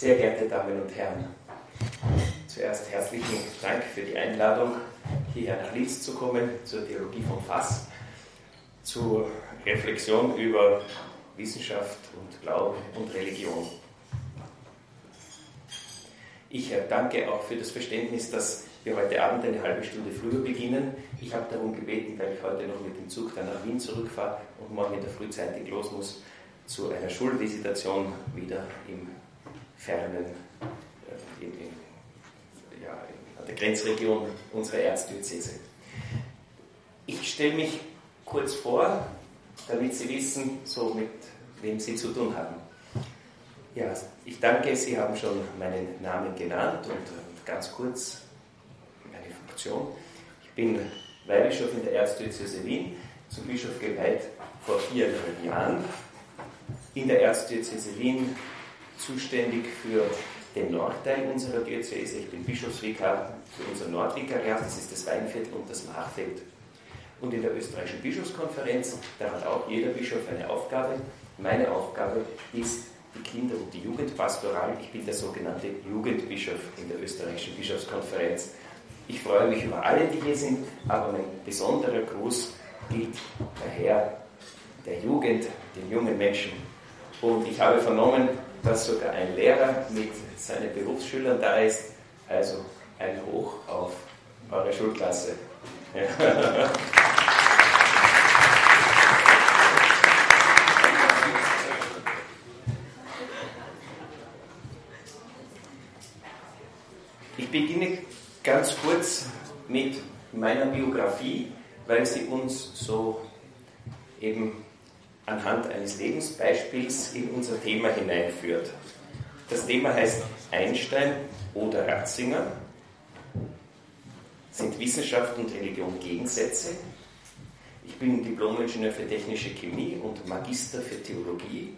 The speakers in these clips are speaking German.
Sehr geehrte Damen und Herren, zuerst herzlichen Dank für die Einladung, hierher nach Linz zu kommen, zur Theologie vom Fass, zur Reflexion über Wissenschaft und Glauben und Religion. Ich danke auch für das Verständnis, dass wir heute Abend eine halbe Stunde früher beginnen. Ich habe darum gebeten, weil ich heute noch mit dem Zug dann nach Wien zurückfahre und morgen in der Frühzeitig los muss, zu einer Schulvisitation wieder im fernen, äh, in, in, ja, an der Grenzregion unserer Erzdiözese. Ich stelle mich kurz vor, damit Sie wissen, so mit wem Sie zu tun haben. Ja, ich danke, Sie haben schon meinen Namen genannt und äh, ganz kurz meine Funktion. Ich bin Weihbischof in der Erzdiözese Wien, zum Bischof geweiht vor viereinhalb Jahren. In der Erzdiözese Wien zuständig für den Nordteil unserer Diözese. Ich bin Bischofsvikar für unser Nordvikariat, das ist das Weinviertel und das Machfeld. Und in der österreichischen Bischofskonferenz, da hat auch jeder Bischof eine Aufgabe. Meine Aufgabe ist die Kinder- und die Jugendpastoral. Ich bin der sogenannte Jugendbischof in der österreichischen Bischofskonferenz. Ich freue mich über alle, die hier sind, aber mein besonderer Gruß gilt daher der Jugend, den jungen Menschen. Und ich habe vernommen, dass sogar ein Lehrer mit seinen Berufsschülern da ist. Also ein Hoch auf eure Schulklasse. Ich beginne ganz kurz mit meiner Biografie, weil sie uns so eben anhand eines Lebensbeispiels in unser Thema hineinführt. Das Thema heißt Einstein oder Ratzinger. Sind Wissenschaft und Religion Gegensätze? Ich bin Diplom-Ingenieur für technische Chemie und Magister für Theologie.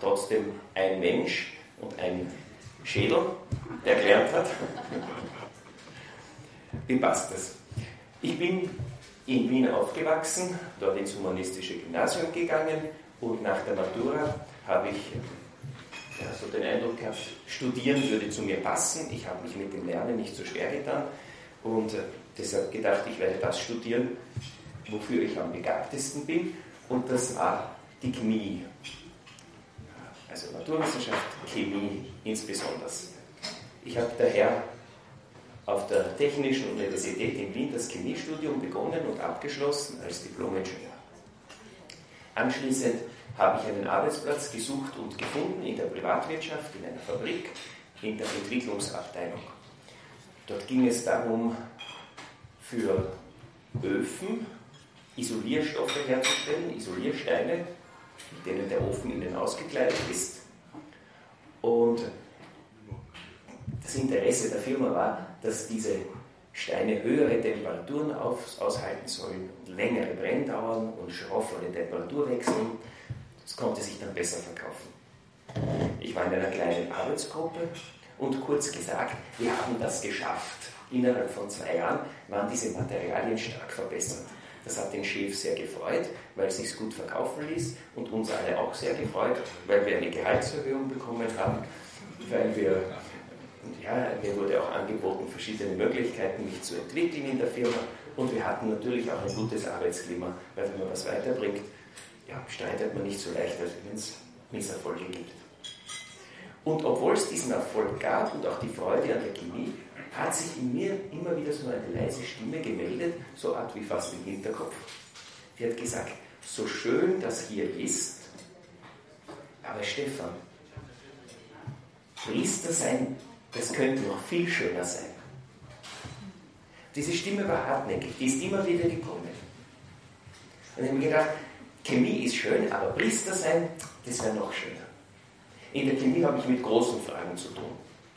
Trotzdem ein Mensch und ein Schädel, der gelernt hat. Wie passt das? Ich bin in Wien aufgewachsen, dort ins humanistische Gymnasium gegangen und nach der Matura habe ich ja, so den Eindruck gehabt, studieren würde zu mir passen. Ich habe mich mit dem Lernen nicht so schwer getan und äh, deshalb gedacht, ich werde das studieren, wofür ich am begabtesten bin und das war die Chemie. Also Naturwissenschaft, Chemie insbesondere. Ich habe daher auf der Technischen Universität in Wien das Chemiestudium begonnen und abgeschlossen als Diplom-Ingenieur. Anschließend habe ich einen Arbeitsplatz gesucht und gefunden in der Privatwirtschaft, in einer Fabrik, in der Entwicklungsabteilung. Dort ging es darum, für Öfen Isolierstoffe herzustellen, Isoliersteine, mit denen der Ofen innen ausgekleidet ist. Und das Interesse der Firma war, dass diese Steine höhere Temperaturen aushalten sollen, längere Brenndauern und schroffere Temperaturwechsel. Das konnte sich dann besser verkaufen. Ich war in einer kleinen Arbeitsgruppe und kurz gesagt, wir haben das geschafft. Innerhalb von zwei Jahren waren diese Materialien stark verbessert. Das hat den Chef sehr gefreut, weil es sich gut verkaufen ließ und uns alle auch sehr gefreut, weil wir eine Gehaltserhöhung bekommen haben, weil wir ja, mir wurde auch angeboten, verschiedene Möglichkeiten, mich zu entwickeln in der Firma. Und wir hatten natürlich auch ein gutes Arbeitsklima, weil wenn man was weiterbringt, ja, streitet man nicht so leicht, als wenn es Misserfolge gibt. Und obwohl es diesen Erfolg gab und auch die Freude an der Chemie, hat sich in mir immer wieder so eine leise Stimme gemeldet, so Art wie fast im Hinterkopf. Die hat gesagt, so schön das hier ist, aber Stefan, Priester sein das könnte noch viel schöner sein. Diese Stimme war hartnäckig, die ist immer wieder gekommen. Und ich habe mir gedacht, Chemie ist schön, aber Priester sein, das wäre noch schöner. In der Chemie habe ich mit großen Fragen zu tun.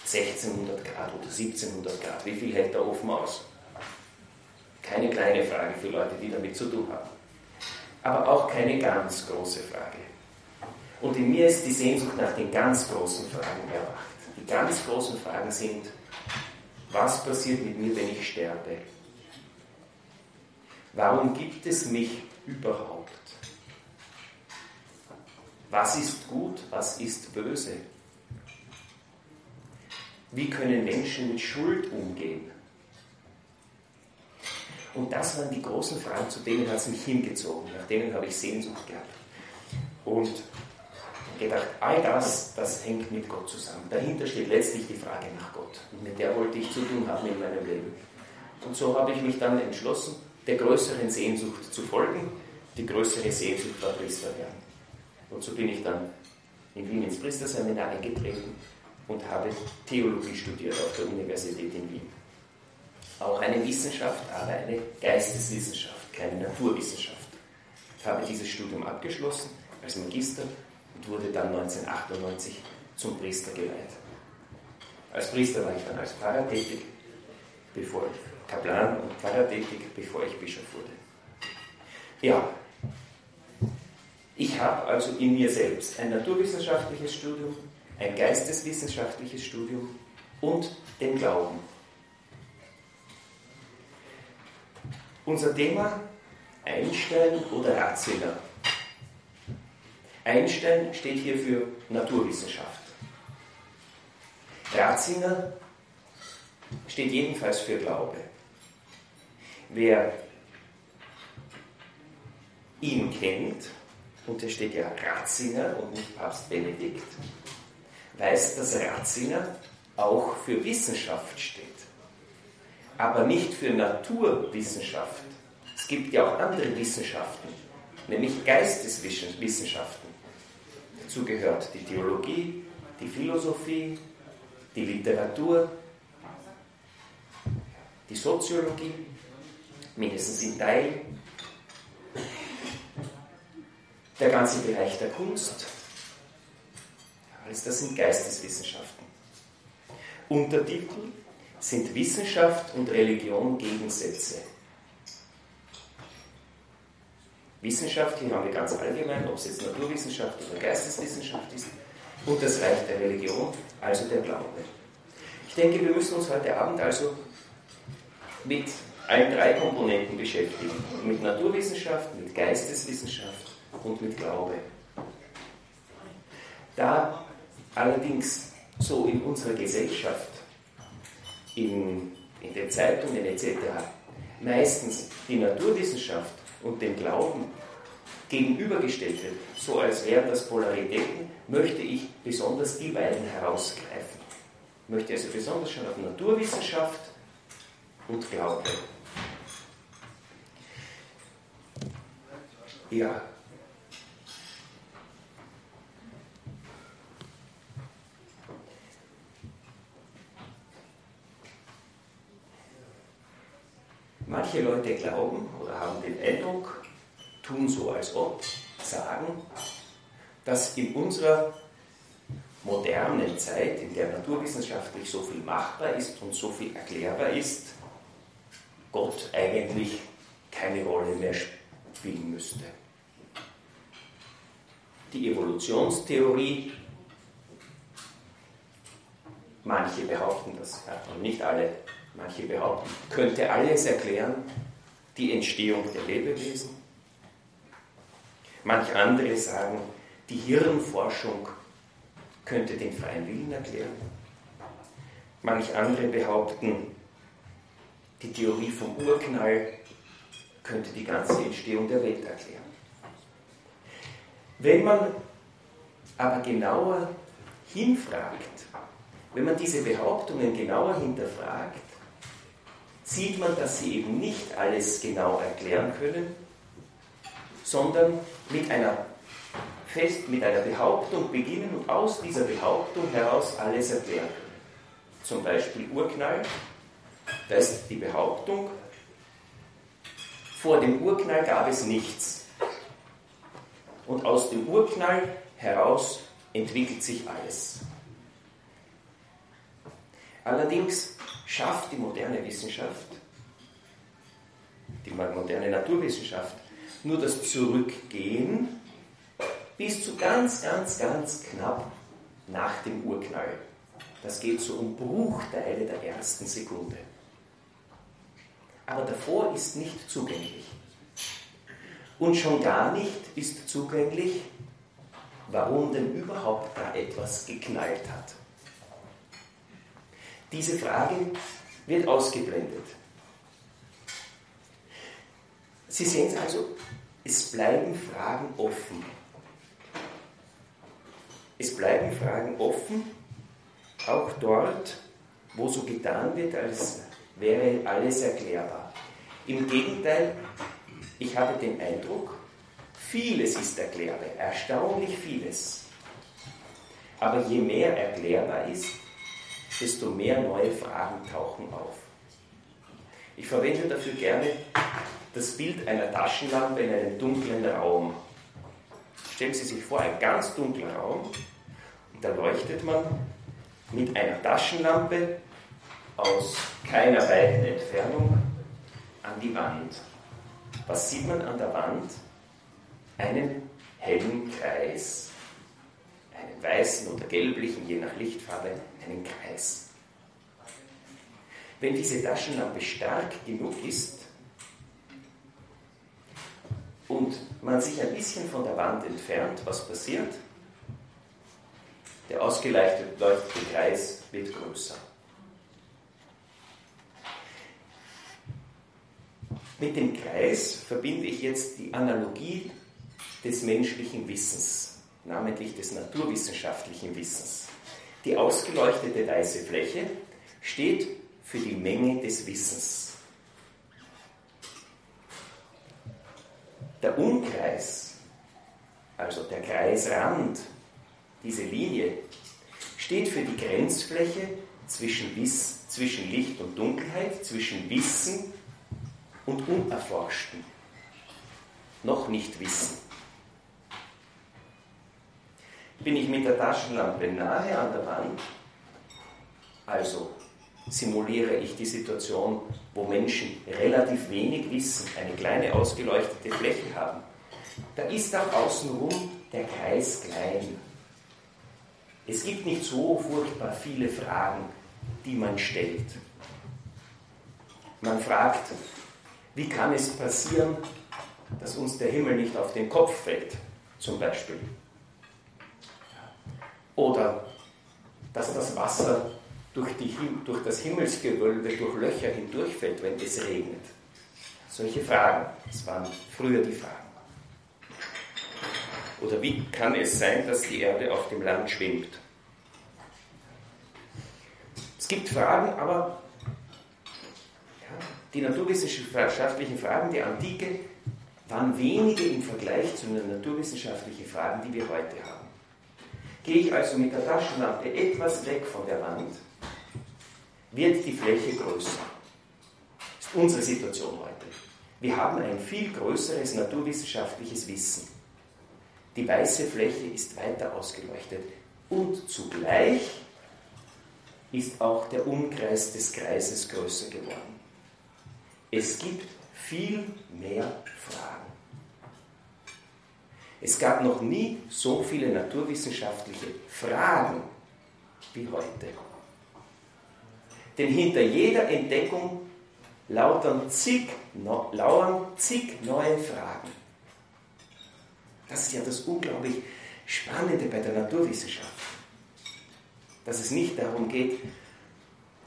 1600 Grad oder 1700 Grad, wie viel hält der Ofen aus? Keine kleine Frage für Leute, die damit zu tun haben. Aber auch keine ganz große Frage. Und in mir ist die Sehnsucht nach den ganz großen Fragen erwacht. Die ganz großen Fragen sind, was passiert mit mir, wenn ich sterbe? Warum gibt es mich überhaupt? Was ist gut, was ist böse? Wie können Menschen mit Schuld umgehen? Und das waren die großen Fragen, zu denen hat es mich hingezogen, nach denen habe ich Sehnsucht gehabt. Und gedacht, all das, das hängt mit Gott zusammen. Dahinter steht letztlich die Frage nach Gott. Und mit der wollte ich zu tun haben in meinem Leben. Und so habe ich mich dann entschlossen, der größeren Sehnsucht zu folgen. Die größere Sehnsucht war Priester werden. Und so bin ich dann in Wien ins Priesterseminar eingetreten und habe Theologie studiert auf der Universität in Wien. Auch eine Wissenschaft, aber eine Geisteswissenschaft, keine Naturwissenschaft. Ich habe dieses Studium abgeschlossen als Magister wurde dann 1998 zum Priester geweiht. Als Priester war ich dann als Pfarrer tätig, bevor ich Kaplan und Pfarrer tätig, bevor ich Bischof wurde. Ja, ich habe also in mir selbst ein naturwissenschaftliches Studium, ein geisteswissenschaftliches Studium und den Glauben. Unser Thema Einstein oder Ratzinger. Einstein steht hier für Naturwissenschaft. Ratzinger steht jedenfalls für Glaube. Wer ihn kennt, und hier steht ja Ratzinger und nicht Papst Benedikt, weiß, dass Ratzinger auch für Wissenschaft steht, aber nicht für Naturwissenschaft. Es gibt ja auch andere Wissenschaften, nämlich Geisteswissenschaften. Dazu gehört die Theologie, die Philosophie, die Literatur, die Soziologie, mindestens in Teil, der ganze Bereich der Kunst. Alles das sind Geisteswissenschaften. Untertitel sind Wissenschaft und Religion Gegensätze. Wissenschaft, hier haben wir ganz allgemein, ob es jetzt Naturwissenschaft oder Geisteswissenschaft ist, und das Reich der Religion, also der Glaube. Ich denke, wir müssen uns heute Abend also mit allen drei Komponenten beschäftigen. Mit Naturwissenschaft, mit Geisteswissenschaft und mit Glaube. Da allerdings so in unserer Gesellschaft, in, in den Zeitungen etc. meistens die Naturwissenschaft und den Glauben gegenübergestellt wird, so als wären das Polaritäten, möchte ich besonders die beiden herausgreifen. Ich möchte also besonders schon auf Naturwissenschaft und Glaube. Ja, Manche Leute glauben oder haben den Eindruck, tun so als ob, sagen, dass in unserer modernen Zeit, in der naturwissenschaftlich so viel machbar ist und so viel erklärbar ist, Gott eigentlich keine Rolle mehr spielen müsste. Die Evolutionstheorie, manche behaupten das, ja, und nicht alle manche behaupten, könnte alles erklären, die Entstehung der Lebewesen. Manch andere sagen, die Hirnforschung könnte den freien Willen erklären. Manch andere behaupten, die Theorie vom Urknall könnte die ganze Entstehung der Welt erklären. Wenn man aber genauer hinfragt, wenn man diese Behauptungen genauer hinterfragt, sieht man, dass sie eben nicht alles genau erklären können, sondern mit einer, Fest, mit einer Behauptung beginnen und aus dieser Behauptung heraus alles erklären können. Zum Beispiel Urknall, da ist die Behauptung, vor dem Urknall gab es nichts. Und aus dem Urknall heraus entwickelt sich alles. Allerdings schafft die moderne Wissenschaft, die moderne Naturwissenschaft, nur das Zurückgehen bis zu ganz, ganz, ganz knapp nach dem Urknall. Das geht so um Bruchteile der ersten Sekunde. Aber davor ist nicht zugänglich. Und schon gar nicht ist zugänglich, warum denn überhaupt da etwas geknallt hat. Diese Frage wird ausgeblendet. Sie sehen es also, es bleiben Fragen offen. Es bleiben Fragen offen, auch dort, wo so getan wird, als wäre alles erklärbar. Im Gegenteil, ich habe den Eindruck, vieles ist erklärbar, erstaunlich vieles. Aber je mehr erklärbar ist, desto mehr neue Fragen tauchen auf. Ich verwende dafür gerne das Bild einer Taschenlampe in einem dunklen Raum. Stellen Sie sich vor, ein ganz dunkler Raum, und da leuchtet man mit einer Taschenlampe aus keiner weiten Entfernung an die Wand. Was sieht man an der Wand? Einen hellen Kreis. Einen weißen oder gelblichen, je nach Lichtfarbe, einen Kreis. Wenn diese Taschenlampe stark genug ist und man sich ein bisschen von der Wand entfernt, was passiert? Der ausgeleuchtete Kreis wird größer. Mit dem Kreis verbinde ich jetzt die Analogie des menschlichen Wissens, namentlich des naturwissenschaftlichen Wissens. Die ausgeleuchtete weiße Fläche steht für die Menge des Wissens. Der Umkreis, also der Kreisrand, diese Linie, steht für die Grenzfläche zwischen, Wiss, zwischen Licht und Dunkelheit, zwischen Wissen und Unerforschten. Noch nicht Wissen. Bin ich mit der Taschenlampe nahe an der Wand, also simuliere ich die Situation, wo Menschen relativ wenig Wissen, eine kleine ausgeleuchtete Fläche haben, da ist auch außenrum der Kreis klein. Es gibt nicht so furchtbar viele Fragen, die man stellt. Man fragt, wie kann es passieren, dass uns der Himmel nicht auf den Kopf fällt, zum Beispiel? Oder dass das Wasser durch, die, durch das Himmelsgewölbe, durch Löcher hindurchfällt, wenn es regnet. Solche Fragen, das waren früher die Fragen. Oder wie kann es sein, dass die Erde auf dem Land schwimmt? Es gibt Fragen, aber ja, die naturwissenschaftlichen Fragen der Antike waren wenige im Vergleich zu den naturwissenschaftlichen Fragen, die wir heute haben. Gehe ich also mit der Taschenlampe etwas weg von der Wand, wird die Fläche größer. Das ist unsere Situation heute. Wir haben ein viel größeres naturwissenschaftliches Wissen. Die weiße Fläche ist weiter ausgeleuchtet und zugleich ist auch der Umkreis des Kreises größer geworden. Es gibt viel mehr Fragen. Es gab noch nie so viele naturwissenschaftliche Fragen wie heute. Denn hinter jeder Entdeckung lauern zig, no, lauern zig neue Fragen. Das ist ja das unglaublich Spannende bei der Naturwissenschaft. Dass es nicht darum geht,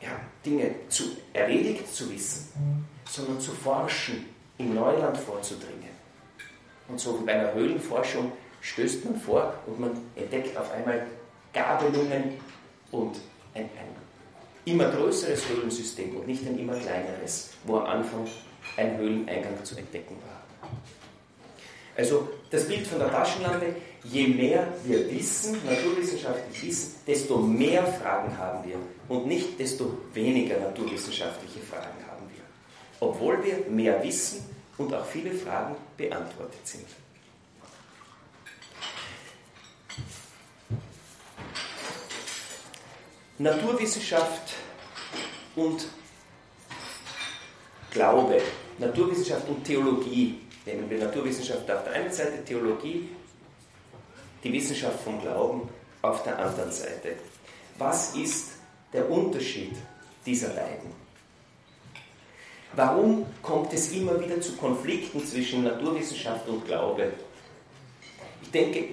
ja, Dinge zu, erledigt zu wissen, sondern zu forschen, im Neuland vorzudringen. Und so bei einer Höhlenforschung stößt man vor und man entdeckt auf einmal Gabelungen und ein, ein immer größeres Höhlensystem und nicht ein immer kleineres, wo am Anfang ein Höhleneingang zu entdecken war. Also das Bild von der Taschenlampe, je mehr wir wissen, naturwissenschaftlich wissen, desto mehr Fragen haben wir und nicht desto weniger naturwissenschaftliche Fragen haben wir. Obwohl wir mehr wissen und auch viele Fragen beantwortet sind. Naturwissenschaft und Glaube, Naturwissenschaft und Theologie. Nehmen wir Naturwissenschaft auf der einen Seite, Theologie, die Wissenschaft vom Glauben auf der anderen Seite. Was ist der Unterschied dieser beiden? Warum kommt es immer wieder zu Konflikten zwischen Naturwissenschaft und Glaube? Ich denke,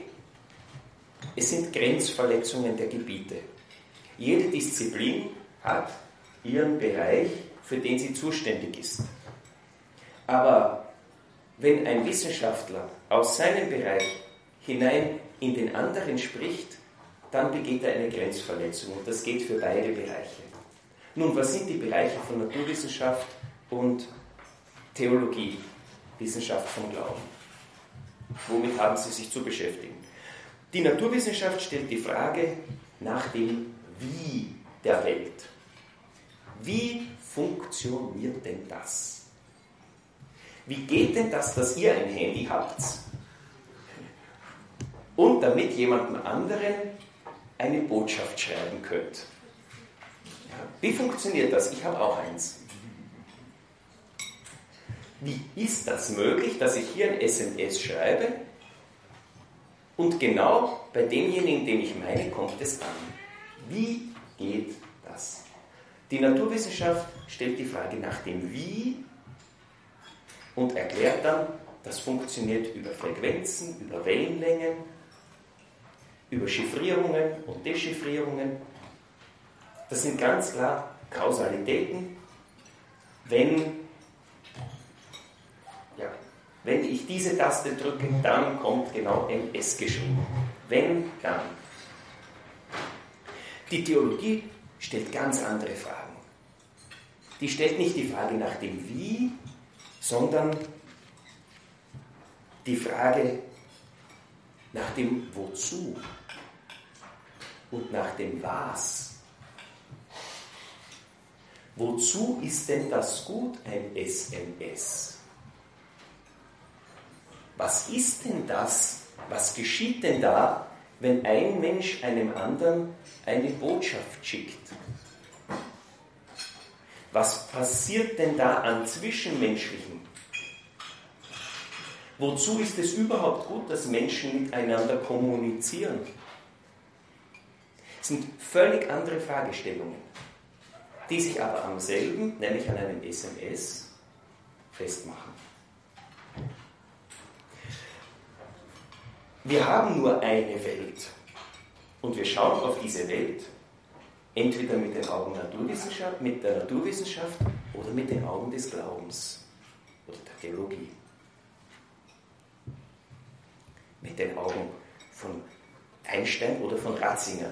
es sind Grenzverletzungen der Gebiete. Jede Disziplin hat ihren Bereich, für den sie zuständig ist. Aber wenn ein Wissenschaftler aus seinem Bereich hinein in den anderen spricht, dann begeht er eine Grenzverletzung und das geht für beide Bereiche. Nun, was sind die Bereiche von Naturwissenschaft und Theologie, Wissenschaft vom Glauben? Womit haben Sie sich zu beschäftigen? Die Naturwissenschaft stellt die Frage nach dem Wie der Welt. Wie funktioniert denn das? Wie geht denn das, dass ihr ein Handy habt und damit jemandem anderen eine Botschaft schreiben könnt? Wie funktioniert das? Ich habe auch eins. Wie ist das möglich, dass ich hier ein SMS schreibe und genau bei demjenigen, den ich meine, kommt es an? Wie geht das? Die Naturwissenschaft stellt die Frage nach dem Wie und erklärt dann, das funktioniert über Frequenzen, über Wellenlängen, über Chiffrierungen und Dechiffrierungen. Das sind ganz klar Kausalitäten. Wenn wenn ich diese Taste drücke, dann kommt genau MS geschrieben. Wenn, dann. Die Theologie stellt ganz andere Fragen. Die stellt nicht die Frage nach dem Wie, sondern die Frage nach dem Wozu und nach dem Was. Wozu ist denn das gut, ein SMS? Was ist denn das? Was geschieht denn da, wenn ein Mensch einem anderen eine Botschaft schickt? Was passiert denn da an Zwischenmenschlichen? Wozu ist es überhaupt gut, dass Menschen miteinander kommunizieren? Das sind völlig andere Fragestellungen, die sich aber am selben, nämlich an einem SMS, festmachen. Wir haben nur eine Welt und wir schauen auf diese Welt entweder mit den Augen Naturwissenschaft, mit der Naturwissenschaft oder mit den Augen des Glaubens oder der Theologie. Mit den Augen von Einstein oder von Ratzinger,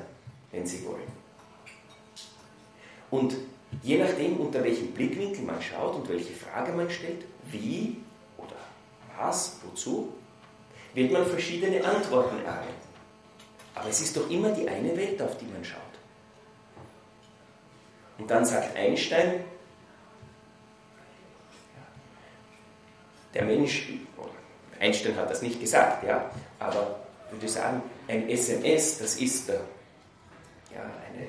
wenn Sie wollen. Und je nachdem, unter welchem Blickwinkel man schaut und welche Frage man stellt, wie oder was, wozu, wird man verschiedene Antworten erhalten. Aber es ist doch immer die eine Welt, auf die man schaut. Und dann sagt Einstein, der Mensch, Einstein hat das nicht gesagt, ja, aber würde sagen, ein SMS, das ist ja, eine,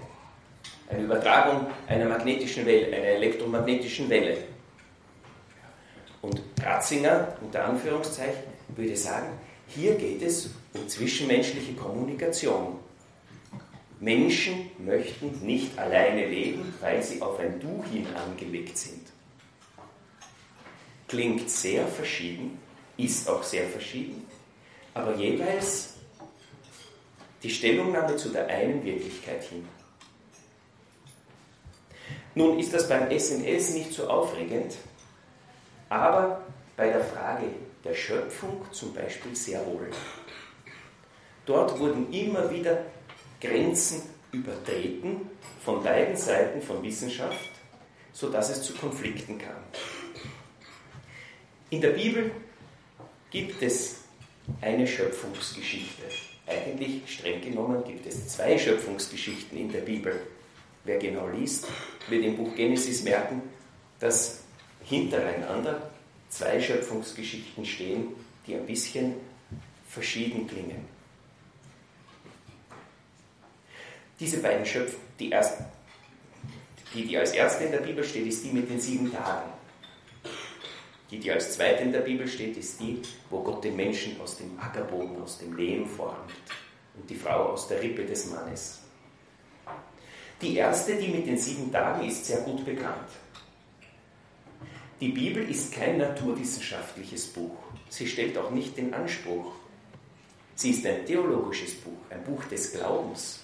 eine Übertragung einer magnetischen Welle, einer elektromagnetischen Welle. Und Ratzinger, unter Anführungszeichen, würde sagen, hier geht es um zwischenmenschliche Kommunikation. Menschen möchten nicht alleine leben, weil sie auf ein Du hin angelegt sind. Klingt sehr verschieden, ist auch sehr verschieden, aber jeweils die Stellungnahme zu der einen Wirklichkeit hin. Nun ist das beim SNS nicht so aufregend, aber bei der Frage der Schöpfung zum Beispiel sehr wohl. Dort wurden immer wieder Grenzen übertreten von beiden Seiten von Wissenschaft, sodass es zu Konflikten kam. In der Bibel gibt es eine Schöpfungsgeschichte. Eigentlich streng genommen gibt es zwei Schöpfungsgeschichten in der Bibel. Wer genau liest, wird im Buch Genesis merken, dass hintereinander zwei Schöpfungsgeschichten stehen, die ein bisschen verschieden klingen. Diese beiden Schöpfungen, die, die, die als erste in der Bibel steht, ist die mit den sieben Tagen. Die, die als zweite in der Bibel steht, ist die, wo Gott den Menschen aus dem Ackerboden, aus dem Lehm formt und die Frau aus der Rippe des Mannes. Die erste, die mit den sieben Tagen, ist sehr gut bekannt. Die Bibel ist kein naturwissenschaftliches Buch. Sie stellt auch nicht den Anspruch. Sie ist ein theologisches Buch, ein Buch des Glaubens.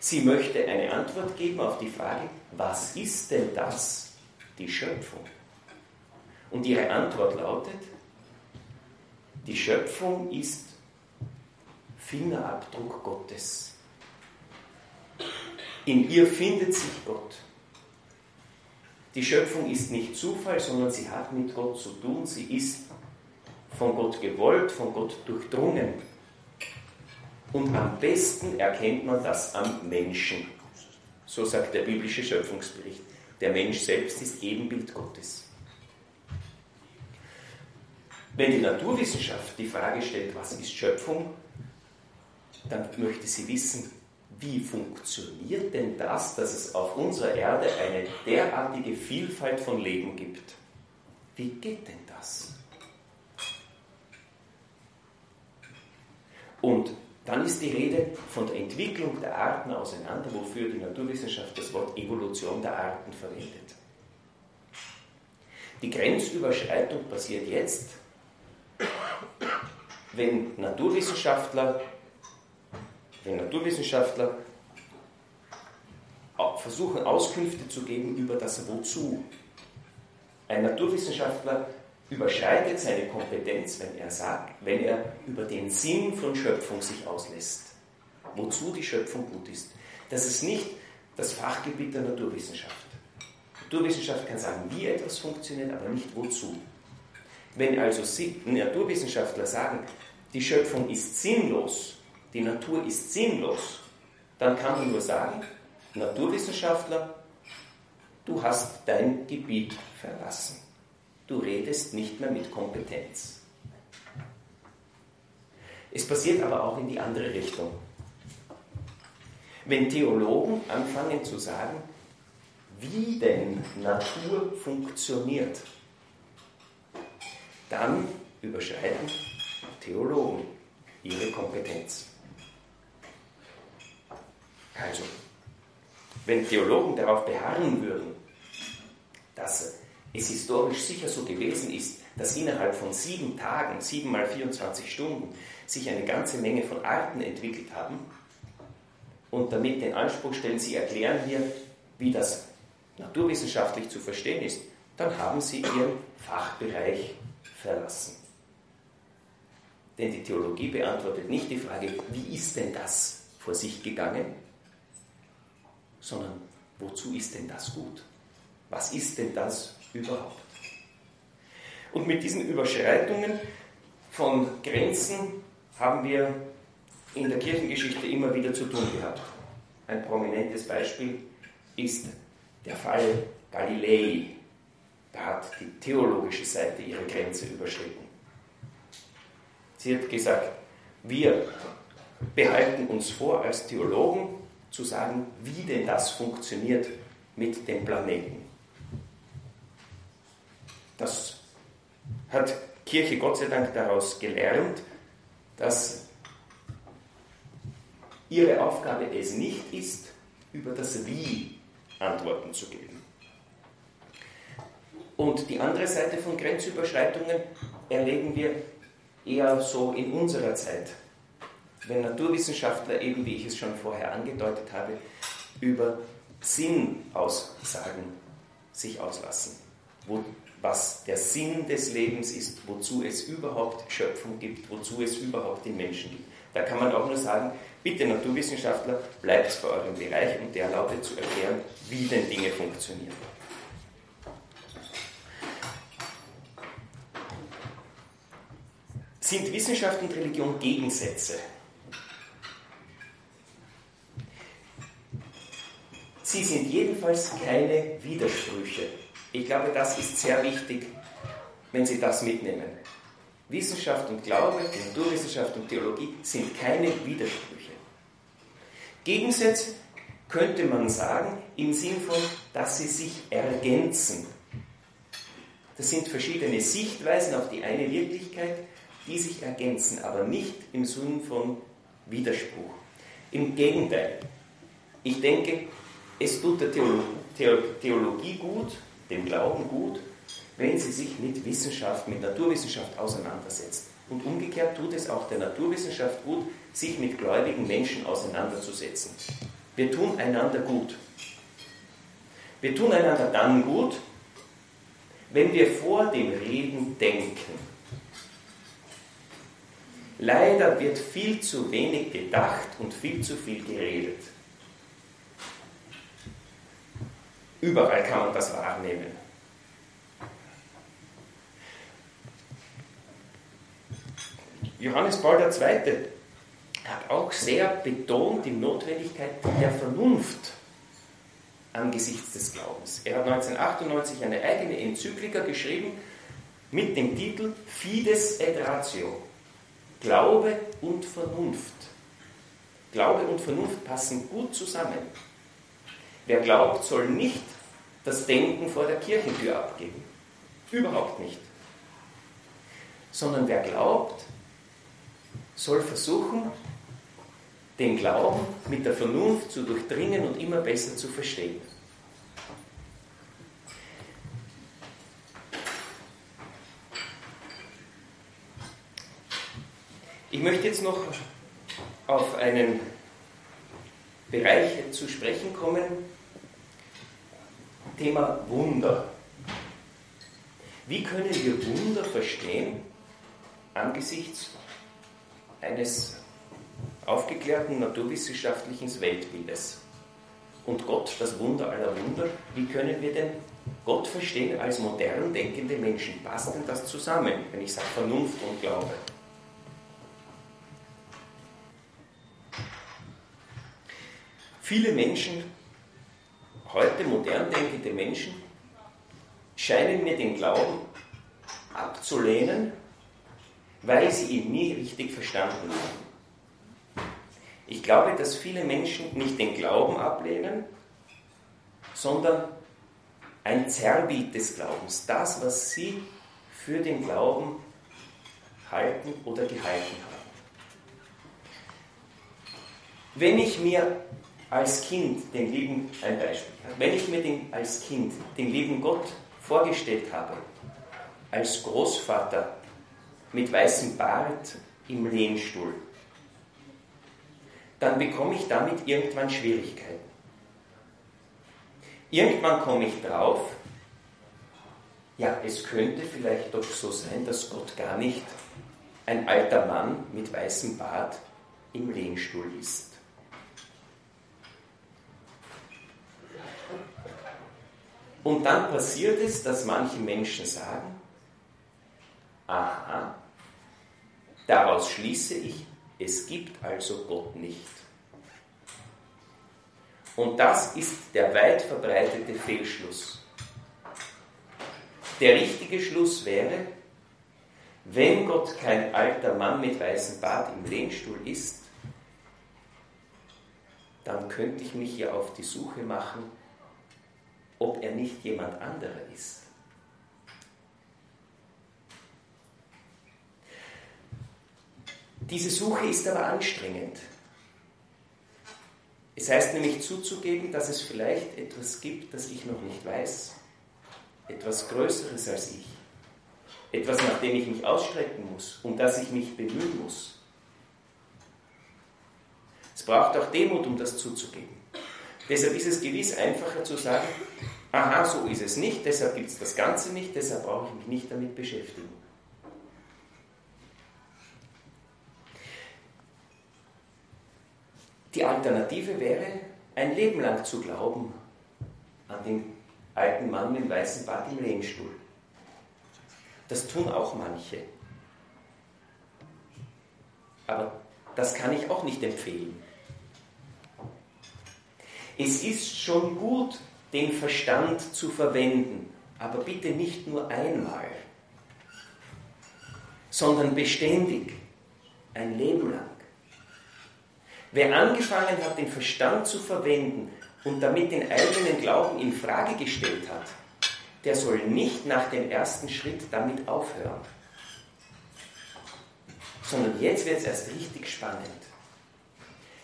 Sie möchte eine Antwort geben auf die Frage, was ist denn das, die Schöpfung? Und ihre Antwort lautet, die Schöpfung ist Fingerabdruck Gottes. In ihr findet sich Gott. Die Schöpfung ist nicht Zufall, sondern sie hat mit Gott zu tun. Sie ist von Gott gewollt, von Gott durchdrungen. Und am besten erkennt man das am Menschen. So sagt der biblische Schöpfungsbericht. Der Mensch selbst ist Ebenbild Gottes. Wenn die Naturwissenschaft die Frage stellt, was ist Schöpfung, dann möchte sie wissen, wie funktioniert denn das, dass es auf unserer Erde eine derartige Vielfalt von Leben gibt? Wie geht denn das? Und dann ist die Rede von der Entwicklung der Arten auseinander, wofür die Naturwissenschaft das Wort Evolution der Arten verwendet. Die Grenzüberschreitung passiert jetzt, wenn Naturwissenschaftler, wenn Naturwissenschaftler versuchen, Auskünfte zu geben über das Wozu. Ein Naturwissenschaftler überschreitet seine Kompetenz, wenn er sagt, wenn er über den Sinn von Schöpfung sich auslässt. Wozu die Schöpfung gut ist. Das ist nicht das Fachgebiet der Naturwissenschaft. Naturwissenschaft kann sagen, wie etwas funktioniert, aber nicht wozu. Wenn also Sie, Naturwissenschaftler sagen, die Schöpfung ist sinnlos, die Natur ist sinnlos, dann kann man nur sagen, Naturwissenschaftler, du hast dein Gebiet verlassen. Du redest nicht mehr mit Kompetenz. Es passiert aber auch in die andere Richtung. Wenn Theologen anfangen zu sagen, wie denn Natur funktioniert, dann überschreiten Theologen ihre Kompetenz. Also, wenn Theologen darauf beharren würden, dass es historisch sicher so gewesen ist, dass innerhalb von sieben Tagen, sieben mal 24 Stunden, sich eine ganze Menge von Arten entwickelt haben und damit den Anspruch stellen, sie erklären mir, wie das naturwissenschaftlich zu verstehen ist, dann haben sie ihren Fachbereich verlassen. Denn die Theologie beantwortet nicht die Frage, wie ist denn das vor sich gegangen, sondern wozu ist denn das gut? Was ist denn das überhaupt? Und mit diesen Überschreitungen von Grenzen haben wir in der Kirchengeschichte immer wieder zu tun gehabt. Ein prominentes Beispiel ist der Fall Galilei. Da hat die theologische Seite ihre Grenze überschritten. Sie hat gesagt, wir behalten uns vor, als Theologen zu sagen, wie denn das funktioniert mit dem Planeten. Das hat Kirche Gott sei Dank daraus gelernt, dass ihre Aufgabe es nicht ist, über das Wie Antworten zu geben. Und die andere Seite von Grenzüberschreitungen erleben wir eher so in unserer Zeit, wenn Naturwissenschaftler eben, wie ich es schon vorher angedeutet habe, über Sinnaussagen sich auslassen, wo, was der Sinn des Lebens ist, wozu es überhaupt Schöpfung gibt, wozu es überhaupt den Menschen gibt. Da kann man auch nur sagen, bitte Naturwissenschaftler, bleibt bei eurem Bereich und der lautet zu erklären, wie denn Dinge funktionieren. Sind Wissenschaft und Religion Gegensätze? Sie sind jedenfalls keine Widersprüche. Ich glaube, das ist sehr wichtig, wenn Sie das mitnehmen. Wissenschaft und Glaube, Naturwissenschaft und Theologie sind keine Widersprüche. Gegensätze könnte man sagen im Sinn von, dass sie sich ergänzen. Das sind verschiedene Sichtweisen auf die eine Wirklichkeit, die sich ergänzen, aber nicht im Sinn von Widerspruch. Im Gegenteil, ich denke, es tut der Theologie gut, dem Glauben gut, wenn sie sich mit Wissenschaft, mit Naturwissenschaft auseinandersetzt. Und umgekehrt tut es auch der Naturwissenschaft gut, sich mit gläubigen Menschen auseinanderzusetzen. Wir tun einander gut. Wir tun einander dann gut, wenn wir vor dem Reden denken. Leider wird viel zu wenig gedacht und viel zu viel geredet. Überall kann man das wahrnehmen. Johannes Paul II. hat auch sehr betont die Notwendigkeit der Vernunft angesichts des Glaubens. Er hat 1998 eine eigene Enzyklika geschrieben mit dem Titel Fides et Ratio. Glaube und Vernunft. Glaube und Vernunft passen gut zusammen. Wer glaubt, soll nicht das Denken vor der Kirchentür abgeben. Überhaupt nicht. Sondern wer glaubt, soll versuchen, den Glauben mit der Vernunft zu durchdringen und immer besser zu verstehen. Ich möchte jetzt noch auf einen Bereich zu sprechen kommen, Thema Wunder. Wie können wir Wunder verstehen angesichts eines aufgeklärten naturwissenschaftlichen Weltbildes? Und Gott, das Wunder aller Wunder, wie können wir denn Gott verstehen als modern denkende Menschen? Passt denn das zusammen, wenn ich sage Vernunft und Glaube? Viele Menschen, heute modern denkende Menschen, scheinen mir den Glauben abzulehnen, weil sie ihn nie richtig verstanden haben. Ich glaube, dass viele Menschen nicht den Glauben ablehnen, sondern ein Zerrbild des Glaubens, das, was sie für den Glauben halten oder gehalten haben. Wenn ich mir als Kind den lieben, ein Beispiel, wenn ich mir den, als Kind den lieben Gott vorgestellt habe, als Großvater mit weißem Bart im Lehnstuhl, dann bekomme ich damit irgendwann Schwierigkeiten. Irgendwann komme ich drauf, ja, es könnte vielleicht doch so sein, dass Gott gar nicht ein alter Mann mit weißem Bart im Lehnstuhl ist. Und dann passiert es, dass manche Menschen sagen, aha, daraus schließe ich, es gibt also Gott nicht. Und das ist der weit verbreitete Fehlschluss. Der richtige Schluss wäre, wenn Gott kein alter Mann mit weißem Bart im Lehnstuhl ist, dann könnte ich mich ja auf die Suche machen ob er nicht jemand anderer ist. Diese Suche ist aber anstrengend. Es heißt nämlich zuzugeben, dass es vielleicht etwas gibt, das ich noch nicht weiß. Etwas Größeres als ich. Etwas, nach dem ich mich ausstrecken muss, um das ich mich bemühen muss. Es braucht auch Demut, um das zuzugeben. Deshalb ist es gewiss einfacher zu sagen, aha, so ist es nicht, deshalb gibt es das Ganze nicht, deshalb brauche ich mich nicht damit beschäftigen. Die Alternative wäre, ein Leben lang zu glauben an den alten Mann mit dem weißen Bart im Lehnstuhl. Das tun auch manche. Aber das kann ich auch nicht empfehlen. Es ist schon gut, den Verstand zu verwenden, aber bitte nicht nur einmal, sondern beständig, ein Leben lang. Wer angefangen hat, den Verstand zu verwenden und damit den eigenen Glauben in Frage gestellt hat, der soll nicht nach dem ersten Schritt damit aufhören, sondern jetzt wird es erst richtig spannend.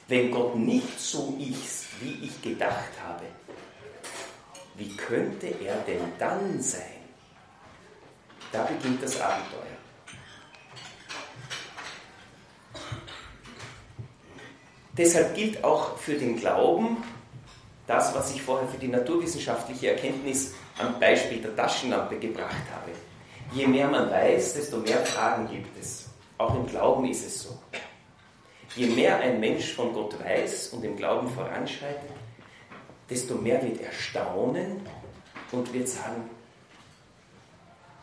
Wenn Gott nicht so ist, wie ich gedacht habe, wie könnte er denn dann sein? Da beginnt das Abenteuer. Deshalb gilt auch für den Glauben das, was ich vorher für die naturwissenschaftliche Erkenntnis am Beispiel der Taschenlampe gebracht habe. Je mehr man weiß, desto mehr Fragen gibt es. Auch im Glauben ist es so. Je mehr ein Mensch von Gott weiß und im Glauben voranschreitet, desto mehr wird er staunen und wird sagen,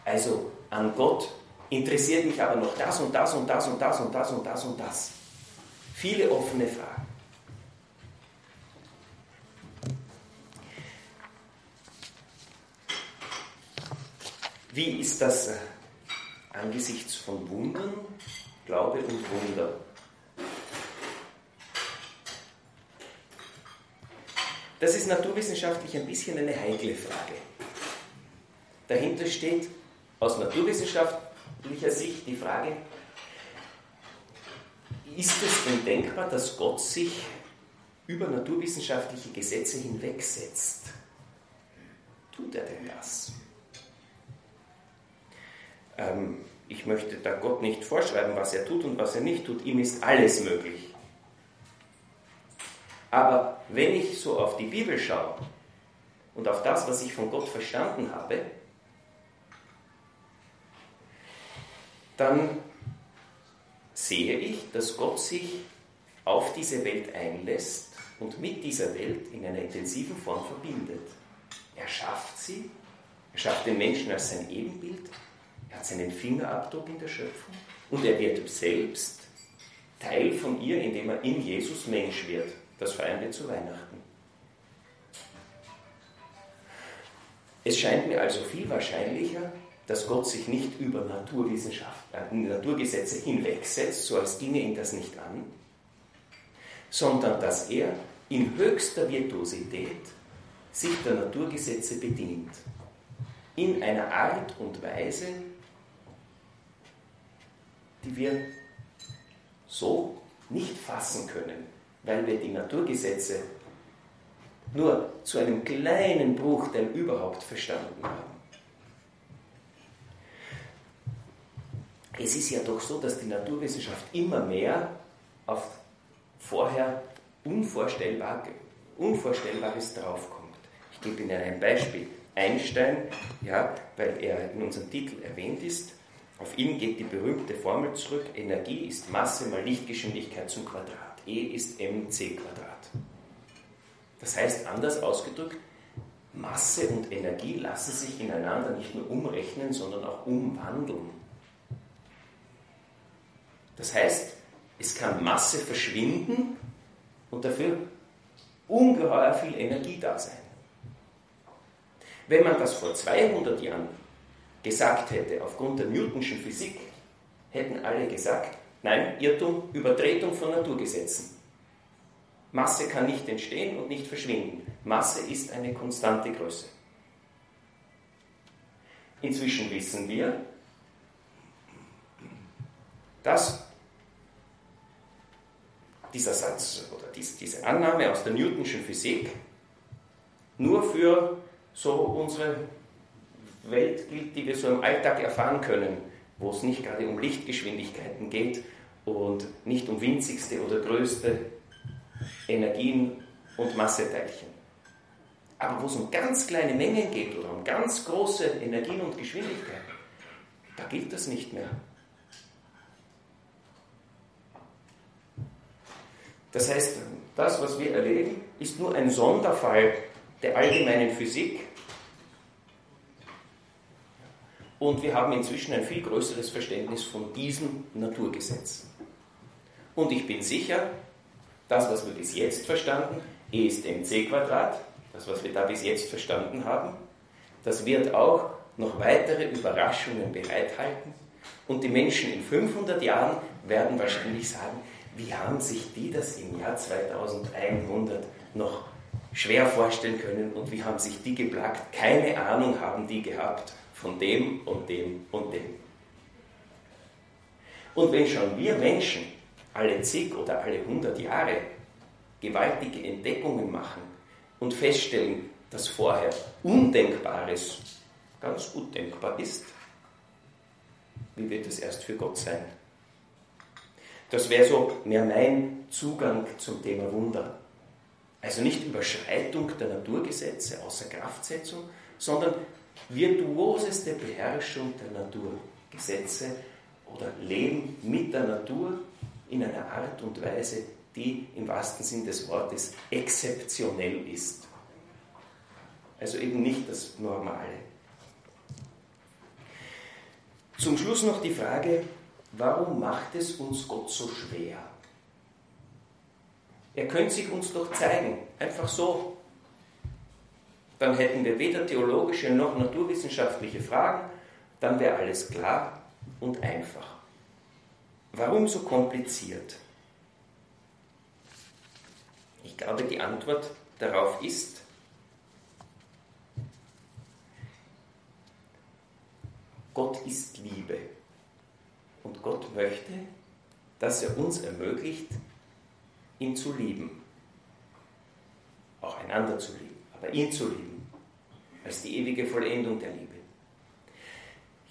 also an Gott interessiert mich aber noch das und das und das und das und das und das und das. Viele offene Fragen. Wie ist das äh, angesichts von Wundern, Glaube und Wunder? Das ist naturwissenschaftlich ein bisschen eine heikle Frage. Dahinter steht aus naturwissenschaftlicher Sicht die Frage, ist es denn denkbar, dass Gott sich über naturwissenschaftliche Gesetze hinwegsetzt? Tut er denn das? Ähm, ich möchte da Gott nicht vorschreiben, was er tut und was er nicht tut. Ihm ist alles möglich. Aber wenn ich so auf die Bibel schaue und auf das, was ich von Gott verstanden habe, dann sehe ich, dass Gott sich auf diese Welt einlässt und mit dieser Welt in einer intensiven Form verbindet. Er schafft sie, er schafft den Menschen als sein Ebenbild, er hat seinen Fingerabdruck in der Schöpfung und er wird selbst Teil von ihr, indem er in Jesus Mensch wird. Das feiern wir zu Weihnachten. Es scheint mir also viel wahrscheinlicher, dass Gott sich nicht über Naturwissenschaft, äh, Naturgesetze hinwegsetzt, so als ginge ihn das nicht an, sondern dass er in höchster Virtuosität sich der Naturgesetze bedient. In einer Art und Weise, die wir so nicht fassen können, weil wir die Naturgesetze nur zu einem kleinen Bruchteil überhaupt verstanden haben. Es ist ja doch so, dass die Naturwissenschaft immer mehr auf vorher unvorstellbar, Unvorstellbares draufkommt. Ich gebe Ihnen ein Beispiel. Einstein, ja, weil er in unserem Titel erwähnt ist, auf ihn geht die berühmte Formel zurück, Energie ist Masse mal Lichtgeschwindigkeit zum Quadrat. E ist mc. Das heißt, anders ausgedrückt, Masse und Energie lassen sich ineinander nicht nur umrechnen, sondern auch umwandeln. Das heißt, es kann Masse verschwinden und dafür ungeheuer viel Energie da sein. Wenn man das vor 200 Jahren gesagt hätte, aufgrund der Newtonschen Physik, hätten alle gesagt, nein, Irrtum, Übertretung von Naturgesetzen. Masse kann nicht entstehen und nicht verschwinden. Masse ist eine konstante Größe. Inzwischen wissen wir, dass dieser Satz oder diese Annahme aus der Newtonschen Physik nur für so unsere Welt gilt, die wir so im Alltag erfahren können, wo es nicht gerade um Lichtgeschwindigkeiten geht und nicht um winzigste oder größte Energien und Masseteilchen. Aber wo es um ganz kleine Mengen geht oder um ganz große Energien und Geschwindigkeiten, da gilt das nicht mehr. Das heißt, das, was wir erleben, ist nur ein Sonderfall der allgemeinen Physik. Und wir haben inzwischen ein viel größeres Verständnis von diesem Naturgesetz. Und ich bin sicher, das, was wir bis jetzt verstanden, E ist mc Quadrat, das, was wir da bis jetzt verstanden haben, das wird auch noch weitere Überraschungen bereithalten. Und die Menschen in 500 Jahren werden wahrscheinlich sagen, wie haben sich die das im Jahr 2100 noch schwer vorstellen können und wie haben sich die geplagt? Keine Ahnung haben die gehabt von dem und dem und dem. Und wenn schon wir Menschen alle zig oder alle hundert Jahre gewaltige Entdeckungen machen und feststellen, dass vorher Undenkbares ganz gut denkbar ist, wie wird es erst für Gott sein? Das wäre so mehr mein Zugang zum Thema Wunder. Also nicht Überschreitung der Naturgesetze, außer Kraftsetzung, sondern virtuoseste Beherrschung der Naturgesetze oder Leben mit der Natur in einer Art und Weise, die im wahrsten Sinn des Wortes exzeptionell ist. Also eben nicht das Normale. Zum Schluss noch die Frage, warum macht es uns Gott so schwer? Er könnte sich uns doch zeigen, einfach so. Dann hätten wir weder theologische noch naturwissenschaftliche Fragen, dann wäre alles klar und einfach. Warum so kompliziert? Ich glaube, die Antwort darauf ist, Gott ist Liebe. Und Gott möchte, dass er uns ermöglicht, ihn zu lieben. Auch einander zu lieben, aber ihn zu lieben. Als die ewige Vollendung der Liebe.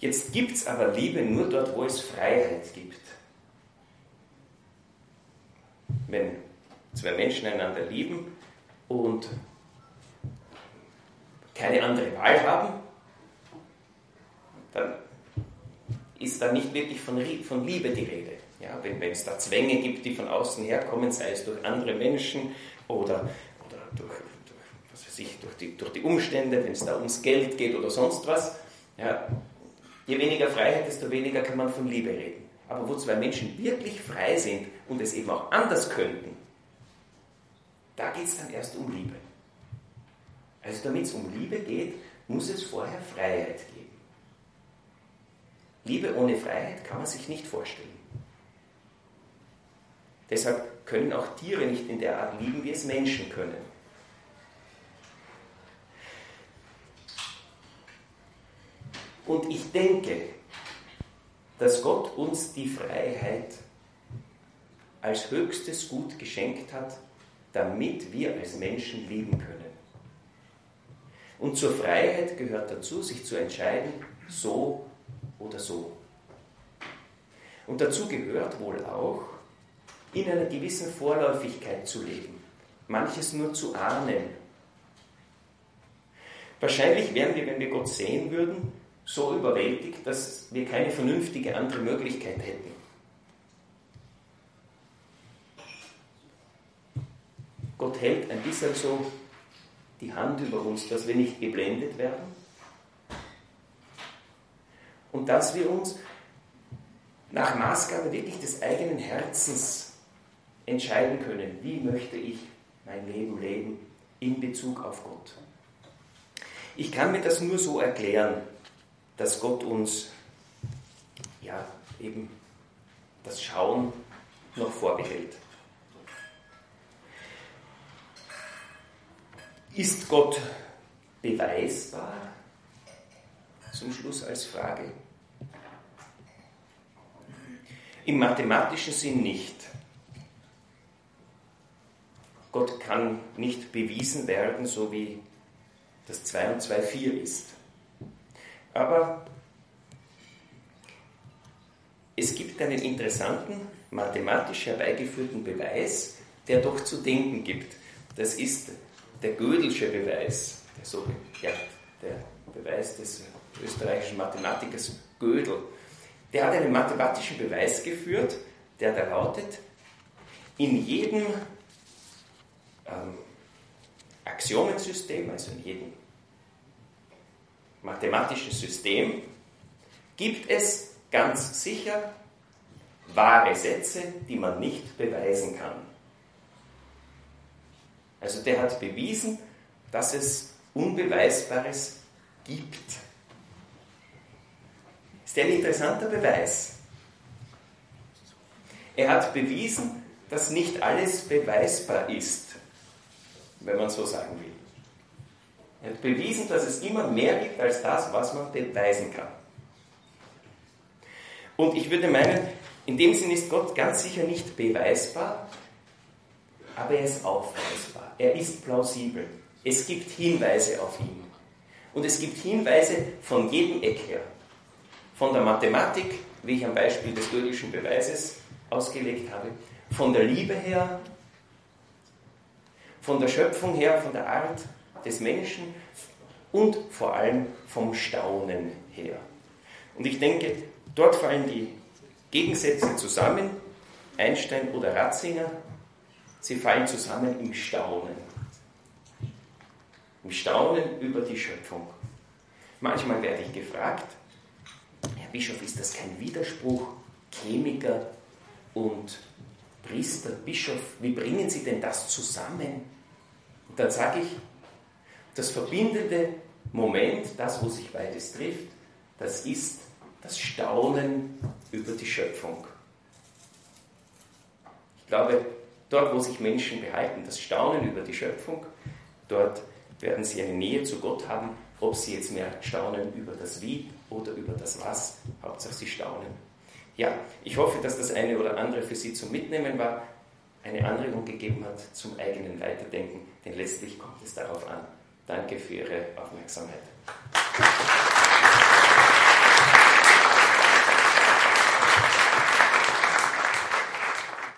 Jetzt gibt es aber Liebe nur dort, wo es Freiheit gibt. Wenn zwei Menschen einander lieben und keine andere Wahl haben, dann ist da nicht wirklich von, von Liebe die Rede. Ja, wenn, wenn es da Zwänge gibt, die von außen herkommen, sei es durch andere Menschen oder, oder durch, durch, was weiß ich, durch, die, durch die Umstände, wenn es da ums Geld geht oder sonst was, ja, je weniger Freiheit, desto weniger kann man von Liebe reden. Aber wo zwei Menschen wirklich frei sind und es eben auch anders könnten, da geht es dann erst um Liebe. Also damit es um Liebe geht, muss es vorher Freiheit geben. Liebe ohne Freiheit kann man sich nicht vorstellen. Deshalb können auch Tiere nicht in der Art lieben, wie es Menschen können. Und ich denke, dass Gott uns die Freiheit als höchstes Gut geschenkt hat, damit wir als Menschen lieben können. Und zur Freiheit gehört dazu, sich zu entscheiden, so oder so. Und dazu gehört wohl auch, in einer gewissen Vorläufigkeit zu leben, manches nur zu ahnen. Wahrscheinlich wären wir, wenn wir Gott sehen würden, so überwältigt, dass wir keine vernünftige andere Möglichkeit hätten. Gott hält ein bisschen so die Hand über uns, dass wir nicht geblendet werden und dass wir uns nach Maßgabe wirklich des eigenen Herzens entscheiden können, wie möchte ich mein Leben leben in Bezug auf Gott. Ich kann mir das nur so erklären, dass Gott uns ja eben das Schauen noch vorbehält. Ist Gott beweisbar? Zum Schluss als Frage. Im mathematischen Sinn nicht. Gott kann nicht bewiesen werden, so wie das 2 und 2 4 ist. Aber es gibt einen interessanten, mathematisch herbeigeführten Beweis, der doch zu denken gibt. Das ist der Gödelsche Beweis, der, so, ja, der Beweis des österreichischen Mathematikers Gödel. Der hat einen mathematischen Beweis geführt, der da lautet, in jedem ähm, Axiomensystem, also in jedem mathematischen System, gibt es ganz sicher wahre Sätze, die man nicht beweisen kann. Also der hat bewiesen, dass es Unbeweisbares gibt. Ist ein interessanter Beweis. Er hat bewiesen, dass nicht alles beweisbar ist, wenn man so sagen will. Er hat bewiesen, dass es immer mehr gibt als das, was man beweisen kann. Und ich würde meinen, in dem Sinn ist Gott ganz sicher nicht beweisbar, aber er ist aufweisbar. Er ist plausibel. Es gibt Hinweise auf ihn. Und es gibt Hinweise von jedem Eck her. Von der Mathematik, wie ich am Beispiel des Gödelschen Beweises ausgelegt habe. Von der Liebe her, von der Schöpfung her, von der Art des Menschen und vor allem vom Staunen her. Und ich denke, dort fallen die Gegensätze zusammen, Einstein oder Ratzinger, sie fallen zusammen im Staunen. Im Staunen über die Schöpfung. Manchmal werde ich gefragt, Herr Bischof, ist das kein Widerspruch? Chemiker und Priester, Bischof, wie bringen Sie denn das zusammen? Und dann sage ich, das verbindende Moment, das, wo sich beides trifft, das ist das Staunen über die Schöpfung. Ich glaube, dort, wo sich Menschen behalten, das Staunen über die Schöpfung, dort werden sie eine Nähe zu Gott haben, ob sie jetzt mehr staunen über das Wie oder über das Was. Hauptsache sie staunen. Ja, ich hoffe, dass das eine oder andere für Sie zum Mitnehmen war, eine Anregung gegeben hat zum eigenen Weiterdenken, denn letztlich kommt es darauf an. Danke für Ihre Aufmerksamkeit.